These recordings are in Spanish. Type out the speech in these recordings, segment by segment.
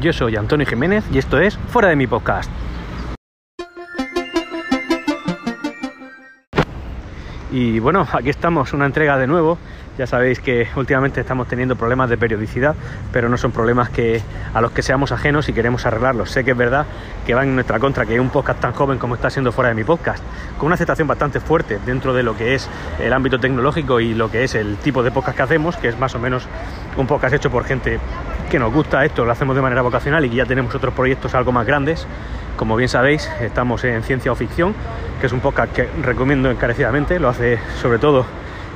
Yo soy Antonio Jiménez y esto es Fuera de mi podcast. Y bueno, aquí estamos, una entrega de nuevo. Ya sabéis que últimamente estamos teniendo problemas de periodicidad, pero no son problemas que, a los que seamos ajenos y queremos arreglarlos. Sé que es verdad que va en nuestra contra que un podcast tan joven como está siendo fuera de mi podcast, con una aceptación bastante fuerte dentro de lo que es el ámbito tecnológico y lo que es el tipo de podcast que hacemos, que es más o menos un podcast hecho por gente que nos gusta esto, lo hacemos de manera vocacional y que ya tenemos otros proyectos algo más grandes. Como bien sabéis, estamos en Ciencia o Ficción, que es un podcast que recomiendo encarecidamente, lo hace sobre todo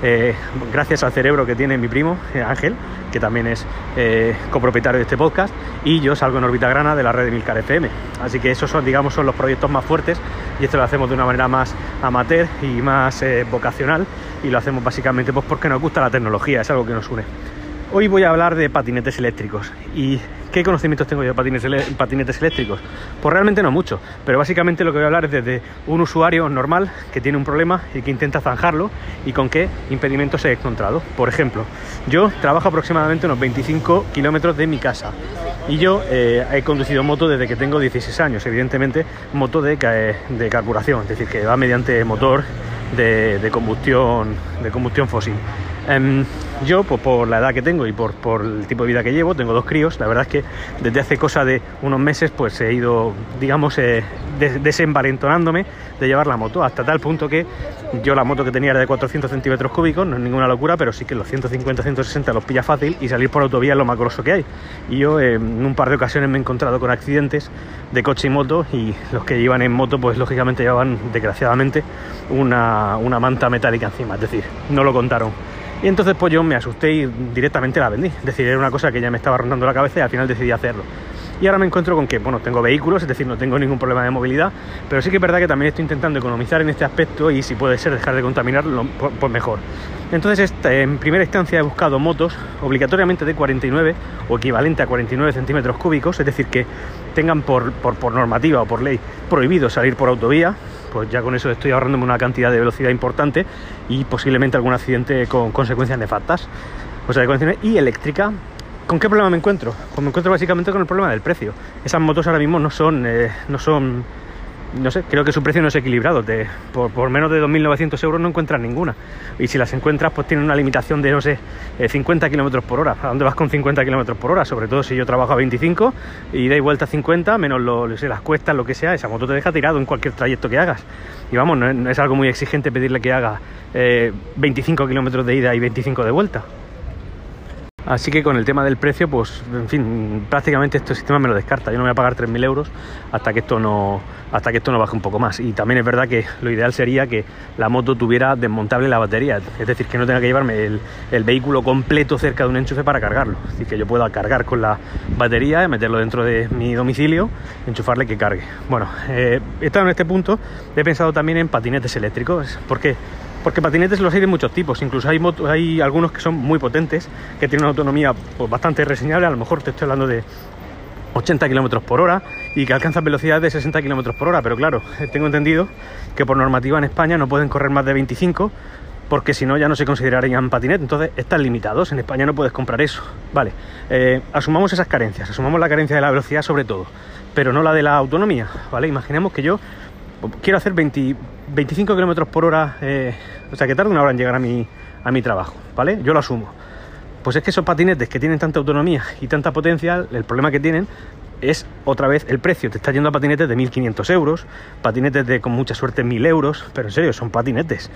eh, gracias al cerebro que tiene mi primo eh, Ángel, que también es eh, copropietario de este podcast, y yo salgo en órbita grana de la red de Milcar FM. Así que esos son, digamos, son los proyectos más fuertes y esto lo hacemos de una manera más amateur y más vocacional y lo hacemos básicamente pues porque nos gusta la tecnología, es algo que nos une. Hoy voy a hablar de patinetes eléctricos. ¿Y qué conocimientos tengo yo de patinetes, eléctricos? Pues realmente no mucho, pero básicamente lo que voy a hablar es desde un usuario normal que tiene un problema y que intenta zanjarlo y con qué impedimentos he encontrado. Por ejemplo, yo trabajo aproximadamente unos 25 kilómetros de mi casa y yo eh, he conducido moto desde que tengo 16 años, evidentemente moto de, de carburación, es decir, que va mediante motor de, combustión, de combustión fósil. Em, yo, por la edad que tengo y por, el tipo de vida que llevo, tengo dos críos, la verdad es que desde hace cosa de unos meses pues he ido, digamos, eh, desenvalentonándome de llevar la moto, hasta tal punto que yo la moto que tenía era de 400 centímetros cúbicos, no es ninguna locura, pero sí que los 150-160 los pilla fácil y salir por autovía es lo más grosso que hay. Y yo en un par de ocasiones me he encontrado con accidentes de coche y moto y los que iban en moto pues lógicamente llevaban desgraciadamente una, una manta metálica encima, es decir, no lo contaron. Y entonces pues yo me asusté y directamente la vendí. Es decir, era una cosa que ya me estaba rondando la cabeza y al final decidí hacerlo. Y ahora me encuentro con que, bueno, tengo vehículos, es decir, no tengo ningún problema de movilidad, pero sí que es verdad que también estoy intentando economizar en este aspecto y si puede ser dejar de contaminar, pues mejor. Entonces, en primera instancia he buscado motos obligatoriamente de 49 o equivalente a 49 centímetros cúbicos, es decir, que tengan por, por normativa o por ley prohibido salir por autovía, pues ya con eso estoy ahorrándome una cantidad de velocidad importante y posiblemente algún accidente con consecuencias nefastas. O sea, de y eléctrica. ¿Con qué problema me encuentro? Pues me encuentro básicamente con el problema del precio. Esas motos ahora mismo no son, eh, no son no sé, creo que su precio no es equilibrado. por, menos de 2.900 euros no encuentras ninguna. Y si las encuentras, pues tienen una limitación de, no sé, 50 eh, kilómetros por hora. ¿A dónde vas con 50 kilómetros por hora? Sobre todo si yo trabajo a 25 y doy vuelta a 50, menos lo, las cuestas, lo que sea, esa moto te deja tirado en cualquier trayecto que hagas. Y vamos, no es, algo muy exigente pedirle que haga 25 eh, kilómetros de ida y 25 de vuelta. Así que con el tema del precio, pues en fin, prácticamente este sistema me lo descarta. Yo no voy a pagar 3.000 euros hasta que esto no hasta que esto no baje un poco más. Y también es verdad que lo ideal sería que la moto tuviera desmontable la batería, es decir, que no tenga que llevarme el, vehículo completo cerca de un enchufe para cargarlo. Es decir, que yo pueda cargar con la batería, meterlo dentro de mi domicilio, enchufarle que cargue. Bueno, eh, estado en este punto, he pensado también en patinetes eléctricos. ¿Por qué? Porque patinetes los hay de muchos tipos, incluso hay, hay algunos que son muy potentes, que tienen una autonomía pues, bastante reseñable, a lo mejor te estoy hablando de 80 km por hora y que alcanzan velocidades de 60 km por hora, pero claro, eh, tengo entendido que por normativa en España no pueden correr más de 25 porque si no ya no se considerarían patinetes, entonces están limitados, en España no puedes comprar eso. Vale, eh, asumamos esas carencias, asumamos la carencia de la velocidad sobre todo, pero no la de la autonomía, ¿vale? Imaginemos que yo quiero hacer 25 kilómetros por hora, eh, o sea que tarda una hora en llegar a mi, a mi trabajo, ¿vale? Yo lo asumo. Pues es que esos patinetes que tienen tanta autonomía y tanta potencia, el problema que tienen es otra vez el precio. Te está yendo a patinetes de 1.500 euros, patinetes de con mucha suerte 1.000 euros, pero en serio, son patinetes.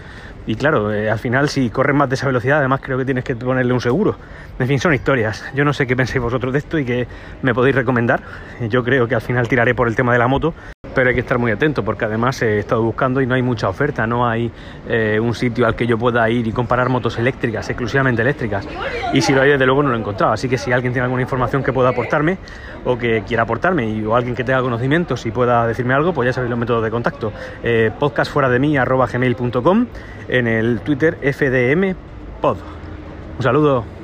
Y claro, eh, al final si corren más de esa velocidad, además creo que tienes que ponerle un seguro. En fin, son historias. Yo no sé qué pensáis vosotros de esto y qué me podéis recomendar. Yo creo que al final tiraré por el tema de la moto, pero hay que estar muy atento porque además he estado buscando y no hay mucha oferta, no hay eh, un sitio al que yo pueda ir y comparar motos eléctricas, exclusivamente eléctricas. Y si lo hay, desde luego no lo he encontrado. Así que si alguien tiene alguna información que pueda aportarme o que quiera aportarme y, o alguien que tenga conocimientos y pueda decirme algo, pues ya sabéis los métodos de contacto. Eh, podcast fuera de mí gmail.com en el Twitter FDM Pod. Un saludo.